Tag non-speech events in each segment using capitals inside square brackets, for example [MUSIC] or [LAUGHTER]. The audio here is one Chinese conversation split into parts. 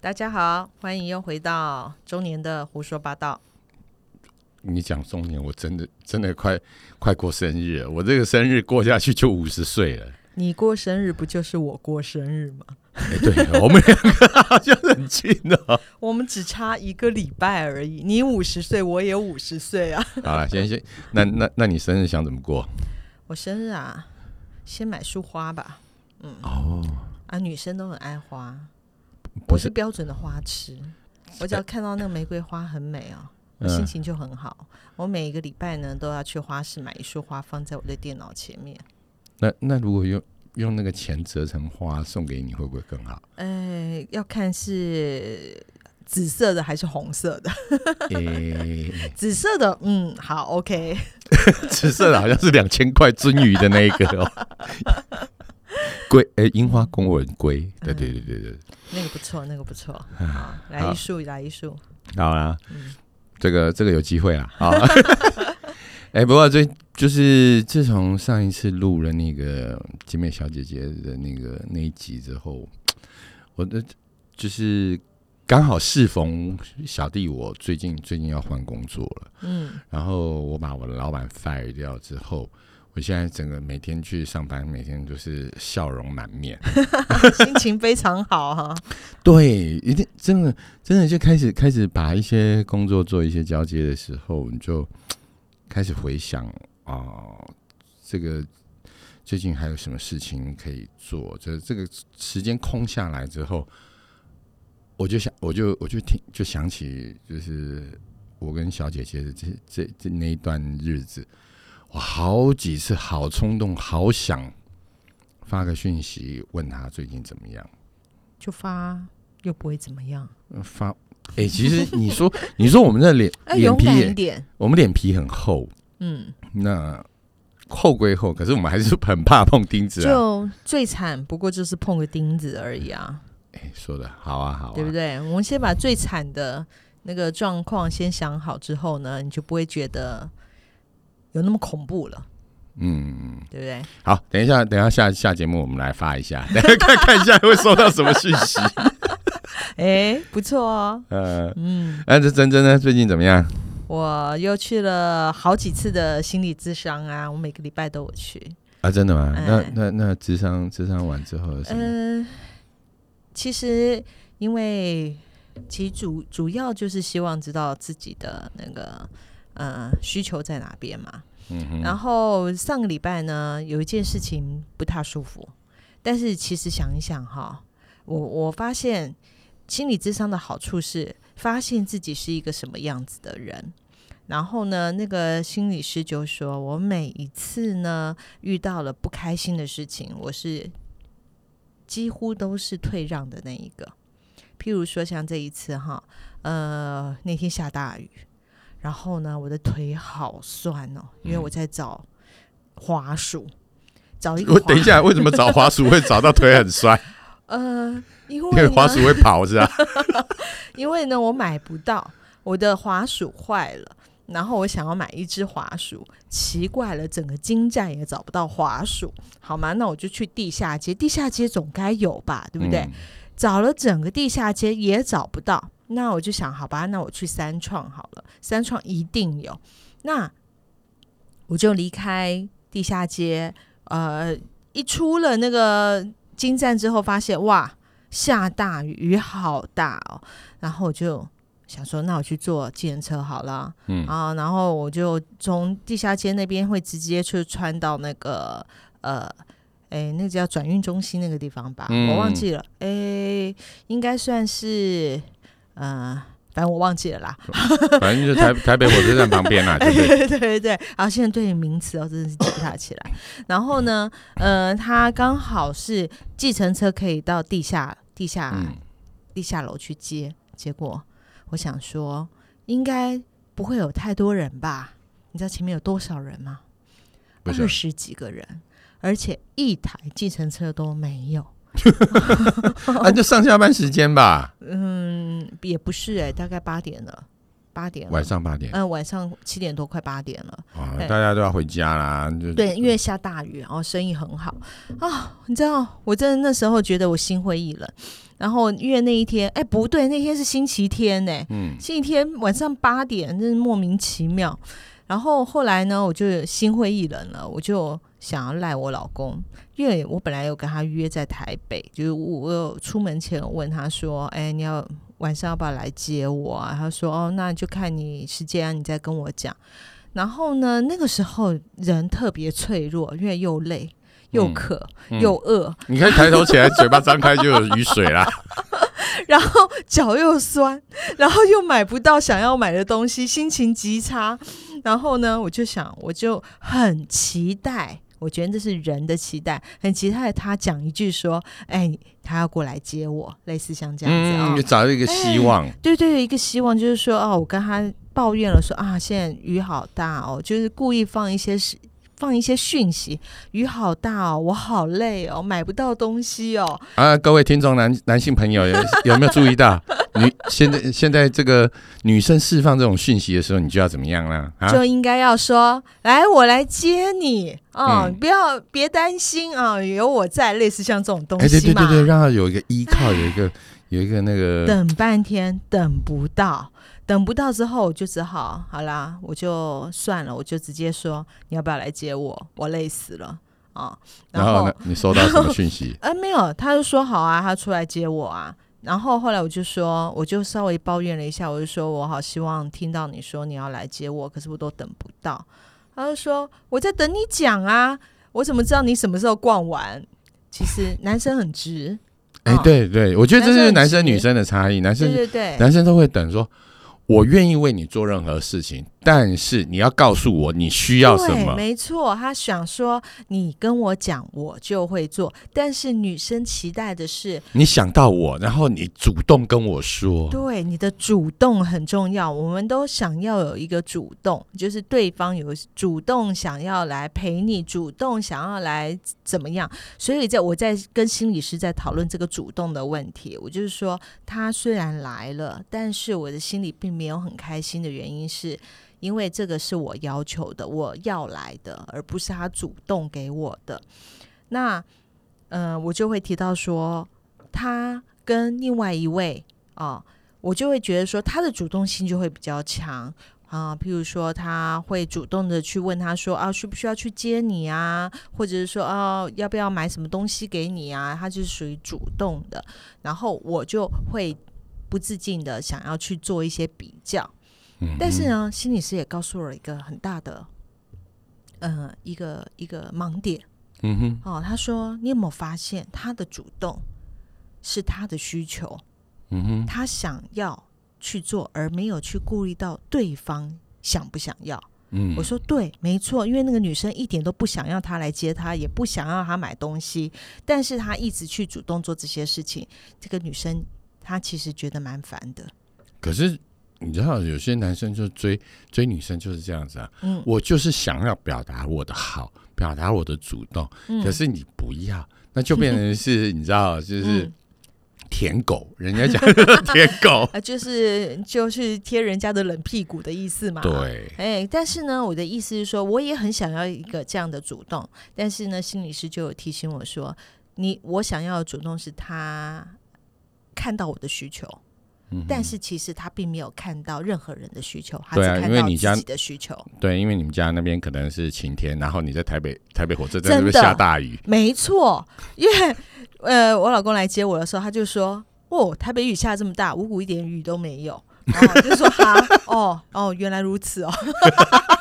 大家好，欢迎又回到中年的胡说八道。你讲中年，我真的真的快快过生日了，我这个生日过下去就五十岁了。你过生日不就是我过生日吗？哎、对我们两个好像很近哦。[LAUGHS] 我们只差一个礼拜而已。你五十岁，我也五十岁啊。好了，先先，那那那你生日想怎么过？我生日啊，先买束花吧。嗯哦，啊，女生都很爱花，不是，我是标准的花痴。我只要看到那个玫瑰花很美哦，我心嗯，情就很好。我每一个礼拜呢，都要去花市买一束花，放在我的电脑前面。那那如果用用那个钱折成花送给你，会不会更好？呃，要看是紫色的还是红色的。[LAUGHS] 诶、紫色的，嗯，好，OK。[LAUGHS] 紫色的好像是两千块鳟鱼的那一个哦。[LAUGHS] 龟，诶、樱花公文龟，对对对对对，那个不错，那个不错。好，来一束，来一束。好啦，嗯。这个这个有机会啦，好。[LAUGHS] 哎、不过最就是自从上一次录了那个姐妹小姐姐的那个那一集之后，我的就是刚好适逢小弟我最近最近要换工作了，嗯，然后我把我的老板 fire 掉之后，我现在整个每天去上班，每天都是笑容满面。[LAUGHS] 心情非常好哈。[LAUGHS] 对，一定真的真的就开始开始把一些工作做一些交接的时候，你就开始回想啊、这个最近还有什么事情可以做？这这个时间空下来之后，我就想，我就我就听就想起，就是我跟小姐姐的这这这那一段日子，我好几次好冲动，好想发个讯息问他最近怎么样。就发又不会怎么样，呃发，哎、其实你说，你说我们的脸 [LAUGHS] 哎，脸皮。我们脸皮很厚，嗯，那厚归厚，可是我们还是很怕碰钉子啊。就最惨不过就是碰个钉子而已啊，哎、说的好啊，好啊，对不对？我们先把最惨的那个状况先想好之后呢，你就不会觉得有那么恐怖了，嗯，对不对？好，等一下，等一下下下节目我们来发一下，等一下看看一下会收到什么讯息。[LAUGHS] 哎，不错哦。呃，嗯，那这珍珍呢？最近怎么样？我又去了好几次的心理咨商啊，我每个礼拜都有去。啊，真的吗？那哎那那智商智商完之后？嗯、其实因为其实主主要就是希望知道自己的那个呃需求在哪边嘛。嗯哼，然后上个礼拜呢，有一件事情不太舒服，但是其实想一想哈，我我发现心理智商的好处是发现自己是一个什么样子的人。然后呢，那个心理师就说，我每一次呢遇到了不开心的事情，我是几乎都是退让的那一个。譬如说像这一次哈，呃，那天下大雨，然后呢，我的腿好酸哦，因为我在找滑鼠，找一个我等一，下，为什么找滑鼠会找到腿很酸？[LAUGHS] 呃，因因为滑鼠会跑是吧？[LAUGHS] 因为呢，我买不到，我的滑鼠坏了。然后我想要买一只滑鼠，奇怪了，整个金站也找不到滑鼠，好吗？那我就去地下街，地下街总该有吧，对不对？嗯找了整个地下街也找不到，那我就想，好吧，那我去三创好了，三创一定有。那我就离开地下街，呃，一出了那个金站之后，发现哇，下大雨，雨好大哦，然后我就想说，那我去坐计程车好了，嗯。啊，然后我就从地下街那边会直接去穿到那个呃，哎，那个叫转运中心那个地方吧，我忘嗯。记了，哎，应该算是呃，反正我忘记了啦。[LAUGHS] 反正就是台台北火车站旁边啦，[LAUGHS] 对对？对对对然后，现在对于名词哦，真的是记不太起来。[LAUGHS] 然后呢，呃，它刚好是计程车可以到地下地下、嗯，地下楼去接，结果我想说，应该不会有太多人吧？你知道前面有多少人吗？二十几个人，而且一台计程车都没有。[LAUGHS] 啊，就上下班时间吧，嗯，也不是哎、大概八点了，八点晚上八点嗯、晚上七点多，快八点了。啊，对大家都要回家啦，就对，因为下大雨，然后生意很好啊。你知道，我真的那时候觉得我心灰意冷。然后因为那一天，哎，不对，那天是星期天呢。嗯，星期天晚上八点，真是莫名其妙。然后后来呢，我就心灰意冷了，我就想要赖我老公，因为我本来有跟他约在台北，就是我有出门前问他说：“哎，你要晚上要不要来接我啊？”他说：“哦，那就看你时间，你再跟我讲。”然后呢，那个时候人特别脆弱，因为又累又渴又饿，你可以抬头起来，嘴巴张开就有雨水啦。[LAUGHS] 然后脚又酸，然后又买不到想要买的东西，心情极差。然后呢，我就想，我就很期待，我觉得这是人的期待，很期待他讲一句说：“哎，他要过来接我。”类似像这样子啊，找到一个希望。对对，一个希望就是说，哦，我跟他抱怨了，说啊，现在雨好大哦，就是故意放一些放一些讯息，雨好大哦，我好累哦，买不到东西哦。啊，各位听众男男性朋友有有没有注意到，[LAUGHS] 女现在现在这个女生释放这种讯息的时候，你就要怎么样呢？就应该要说，来，我来接你啊，不要别担心啊，有我在，类似像这种东西嘛。对对对对，让他有一个依靠，有一个有一个那个。等半天等不到。等不到之后，我就只好好啦，我就算了，我就直接说你要不要来接我？我累死了啊！然后呢？你收到什么讯息？[LAUGHS] 呃，没有，他就说好啊，他出来接我啊。然后后来我就说，我就稍微抱怨了一下，我就说我好希望听到你说你要来接我，可是我都等不到。他就说我在等你讲啊，我怎么知道你什么时候逛完？其实男生很直，哎，对对，我觉得这是男生女生的差异，男生对对对，男生都会等说。我愿意为你做任何事情，但是你要告诉我你需要什么。没错，他想说你跟我讲，我就会做。但是女生期待的是你想到我，然后你主动跟我说。对，你的主动很重要。我们都想要有一个主动，就是对方有主动想要来陪你，主动想要来怎么样。所以在我在跟心理师在讨论这个主动的问题，我就是说，他虽然来了，但是我的心里并。没有很开心的原因，是因为这个是我要求的，我要来的，而不是他主动给我的。那，呃，我就会提到说，他跟另外一位啊，我就会觉得说，他的主动性就会比较强啊。譬如说，他会主动的去问他说啊，需不需要去接你啊？或者是说啊，要不要买什么东西给你啊？他就是属于主动的，然后我就会。不自禁的想要去做一些比较，但是呢，心理师也告诉了一个很大的，呃，一个一个盲点。嗯哼，哦，他说：“你有没有发现他的主动是他的需求？嗯哼，他想要去做，而没有去顾虑到对方想不想要。”嗯，我说对，没错，因为那个女生一点都不想要他来接她，也不想要他买东西，但是他一直去主动做这些事情，这个女生。她其实觉得蛮烦的，可是你知道，有些男生就追追女生就是这样子啊。嗯，我就是想要表达我的好，表达我的主动，可是你不要，那就变成是你知道，就是舔狗。人家讲 [LAUGHS] 舔狗 [LAUGHS] 啊，就是就是贴人家的冷屁股的意思嘛。对，哎，但是呢，我的意思是说，我也很想要一个这样的主动，但是呢，心理师就有提醒我说，你我想要的主动是他。看到我的需求，但是其实他并没有看到任何人的需求，他只看到自己的需求。对，因为你们家那边可能是晴天，然后你在台北，台北火车站那边下大雨。没错，因为呃，我老公来接我的时候，他就说：“哦，台北雨下这么大，五谷一点雨都没有。”然后就说：“哈，哦哦，原来如此哦。” [LAUGHS]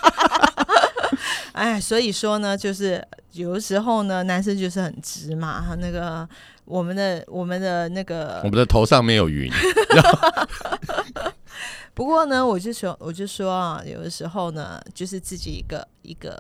哎，所以说呢，就是有的时候呢，男生就是很直嘛，那个。我们的我们的那个，我们的头上没有云。[LAUGHS] [LAUGHS] 不过呢，我就说，我就说啊，有的时候呢，就是自己一个一个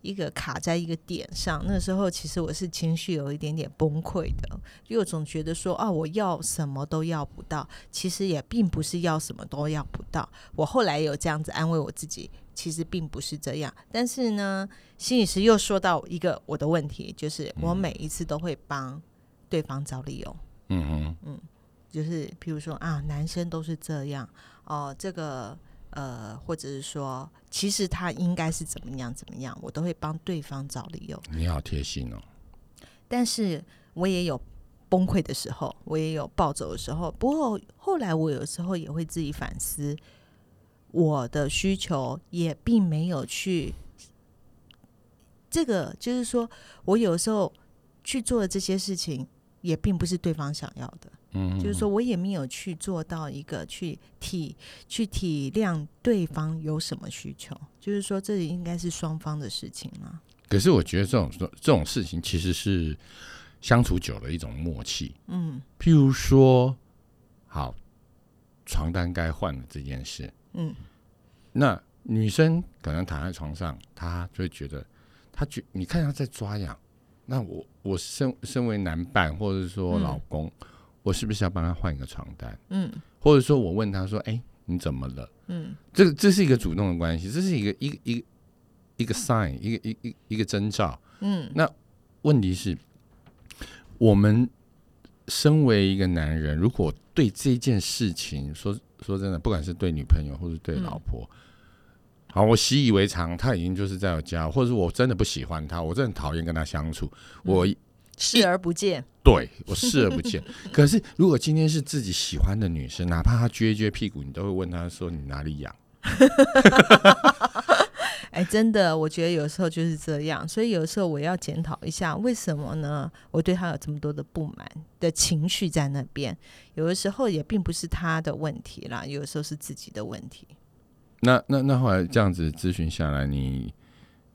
一个卡在一个点上。那时候其实我是情绪有一点点崩溃的，因为我总觉得说啊，我要什么都要不到。其实也并不是要什么都要不到。我后来有这样子安慰我自己，其实并不是这样。但是呢，心理师又说到一个我的问题，就是我每一次都会帮。对方找理由，嗯嗯嗯，就是譬如说啊，男生都是这样哦，这个呃，或者是说，其实他应该是怎么样怎么样，我都会帮对方找理由。你好贴心哦，但是我也有崩溃的时候，我也有暴走的时候。不过后来我有时候也会自己反思，我的需求也并没有去。这个就是说，我有时候去做的这些事情，也并不是对方想要的。嗯，就是说我也没有去做到一个去体去体谅对方有什么需求。就是说，这应该是双方的事情嘛。可是我觉得这种这种事情其实是相处久了一种默契。嗯譬如说，好，床单该换了这件事，嗯那女生可能躺在床上，她就会觉得，她觉你看她在抓痒，那我我身身为男伴或者说嗯老公，我是不是要帮她换一个床单？嗯或者说我问她说，哎、你怎么了？嗯这个这是一个主动的关系，这是一个一个一个一个 sign，一个一一一个征兆。嗯那问题是，我们身为一个男人，如果对这件事情说说真的，不管是对女朋友或是对老婆，好，我习以为常，他已经就是在我家，或者是我真的不喜欢他，我真的很讨厌跟他相处，我视而不见。对我视而不见。可是如果今天是自己喜欢的女生，哪怕她撅一撅屁股，你都会问她说你哪里痒？[LAUGHS] 哎，真的，我觉得有时候就是这样，所以有时候我要检讨一下，为什么呢？我对他有这么多的不满的情绪在那边，有的时候也并不是他的问题啦，有的时候是自己的问题。那那那后来这样子咨询下来，你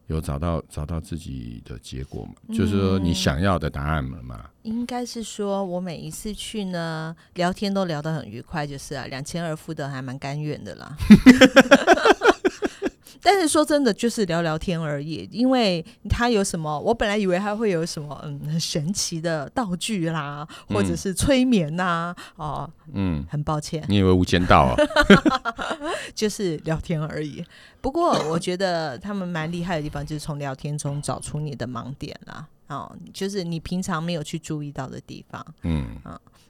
有找到找到自己的结果吗？就是说你想要的答案了吗？应该是说，我每一次去呢，聊天都聊得很愉快，就是啊，两千二付的还蛮甘愿的啦。[LAUGHS] 但是说真的，就是聊聊天而已，因为他有什么，我本来以为他会有什么嗯很神奇的道具啦，或者是催眠呐、哦，嗯，很抱歉，你以为无间道啊？[LAUGHS] 就是聊天而已。不过我觉得他们蛮厉害的地方，就是从聊天中找出你的盲点啦，哦，就是你平常没有去注意到的地方。嗯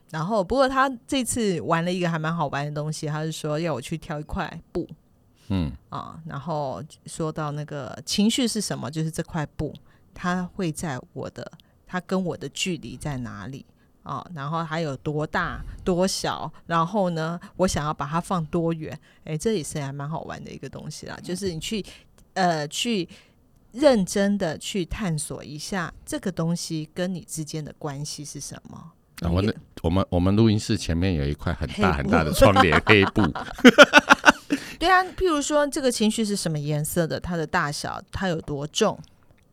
然后，不过他这次玩了一个还蛮好玩的东西，他是说要我去挑一块布嗯啊，然后说到那个情绪是什么，就是这块布它会在我的，它跟我的距离在哪里啊？然后还有多大多小，然后呢，我想要把它放多远？哎，这也是还蛮好玩的一个东西啦，就是你去呃去认真的去探索一下这个东西跟你之间的关系是什么。啊我你那我们我们录音室前面有一块很大很大的窗帘 [LAUGHS] 黑布，[LAUGHS] 对啊，譬如说这个情绪是什么颜色的，它的大小，它有多重，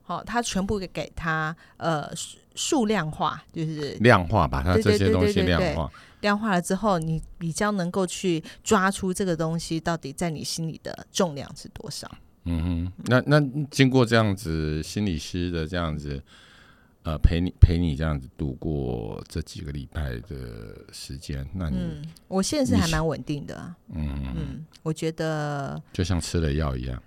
好、它全部给给它呃数数量化，就是量化把它这些东西对对对量化。量化了之后，你比较能够去抓出这个东西到底在你心里的重量是多少。嗯哼，那那经过这样子心理师的这样子，呃，陪你陪你这样子度过这几个礼拜的时间，那你嗯，我现在是还蛮稳定的啊，嗯嗯，我觉得就像吃了药一样。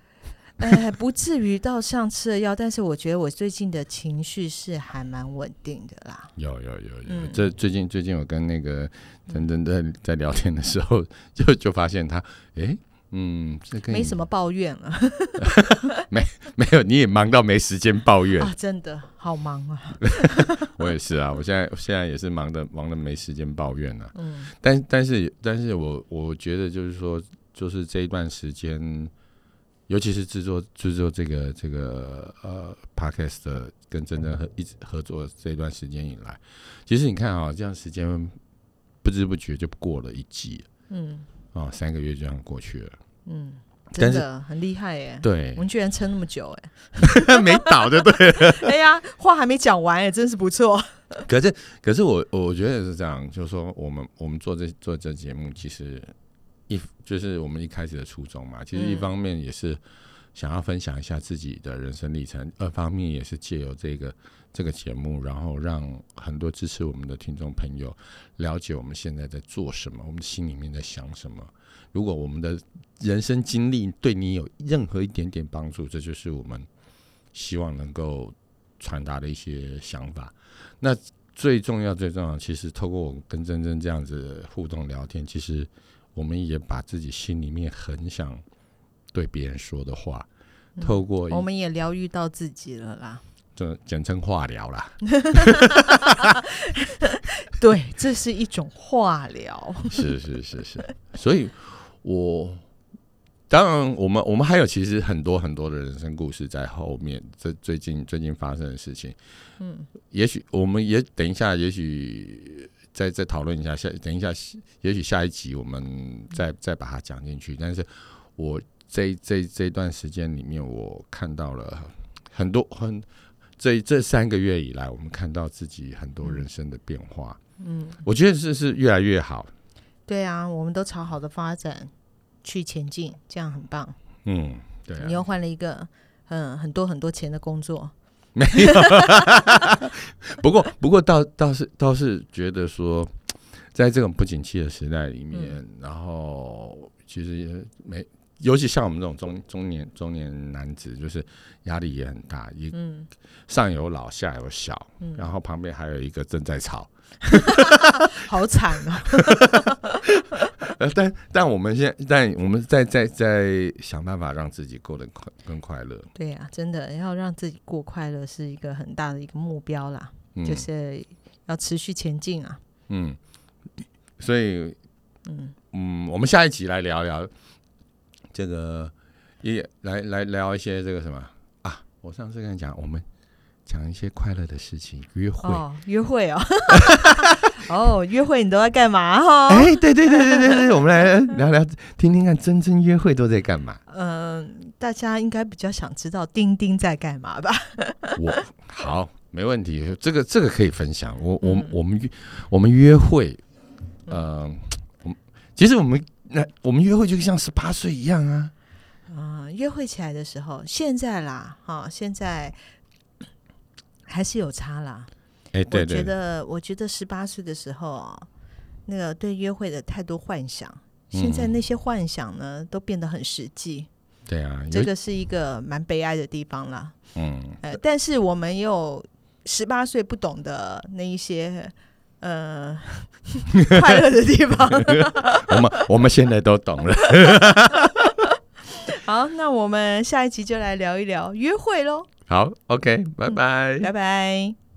呃不至于到像吃了药，但是我觉得我最近的情绪是还蛮稳定的啦。有有有有，嗯这最近最近我跟那个真真在在聊天的时候，就就发现他，诶，嗯，这跟没什么抱怨了 [LAUGHS] 没没有，你也忙到没时间抱怨。啊，真的好忙啊。[LAUGHS] 我也是啊，我现在现在也是忙的忙的没时间抱怨啊。嗯但但是但是我我觉得就是说，就是这一段时间，尤其是制作制作这个这个呃 podcast 的跟真正合一直合作这一段时间以来，其实你看啊、这样时间不知不觉就过了一季嗯啊、三个月就这样过去了。嗯，真的很厉害耶。对我，们居然撑那么久哎！[LAUGHS] 没倒就对了。[LAUGHS] 哎呀，话还没讲完哎，真是不错。[LAUGHS] 可是可是我我觉得是这样，就是说我们我们做这做这节目，其实一就是我们一开始的初衷嘛，其实一嗯方面也是想要分享一下自己的人生历程，二方面也是借由这个这个节目，然后让很多支持我们的听众朋友了解我们现在在做什么，我们心里面在想什么。如果我们的人生经历对你有任何一点点帮助，这就是我们希望能够传达的一些想法。那最重要、最重要，其实透过我跟珍珍这样子互动聊天，其实我们也把自己心里面很想对别人说的话，透过一我们也疗愈到自己了啦。这简称化疗啦。[LAUGHS] [LAUGHS] 对，这是一种化疗。是是是是，所以我当然我们我们还有其实很多很多的人生故事在后面。这最近最近发生的事情，嗯，也许我们也等一下，也许再再讨论一下下，等一下，也许下一集我们再再把它讲进去。但是我这这这段时间里面，我看到了很多很这这三个月以来，我们看到自己很多人生的变化。嗯，我觉得是是越来越好。对啊，我们都朝好的发展去前进，这样很棒。嗯，对。你又换了一个嗯很多很多钱的工作，没有。[LAUGHS] 不过不过倒倒是倒是觉得说，在这种不景气的时代里面，然后其实没。尤其像我们这种中中年中年男子，就是压力也很大，一上有老下有小，然后旁边还有一个正在吵，[LAUGHS] 好惨啊！[LAUGHS] 但但我们现在，但我们在在在想办法让自己过得快更快乐。对呀，真的要让自己过快乐是一个很大的一个目标啦，就是要持续前进啊。嗯，所以嗯嗯，我们下一集来聊聊。这个也来来聊一些这个什么啊？我上次跟你讲，我们讲一些快乐的事情，约会，约会哦，[LAUGHS] 哦，约会你都在干嘛哈？哎，对对对对对对，我们来聊聊，听听看，真正约会都在干嘛？嗯，大家应该比较想知道丁丁在干嘛吧？[LAUGHS] 我好，没问题，这个这个可以分享。我我我们约我们约会，嗯，我其实我们。那我们约会就像十八岁一样啊！啊，约会起来的时候，现在啦，哈，现在还是有差啦。哎，对对，我觉得，我觉得十八岁的时候啊，那个对约会的太多幻想，现在那些幻想呢，都变得很实际。对啊，这个是一个蛮悲哀的地方啦。嗯，呃，但是我们有十八岁不懂的那一些。呃，快乐的地方，[LAUGHS] 我们我们现在都懂了。[LAUGHS] 好，那我们下一集就来聊一聊约会喽。好，OK，拜拜，拜拜。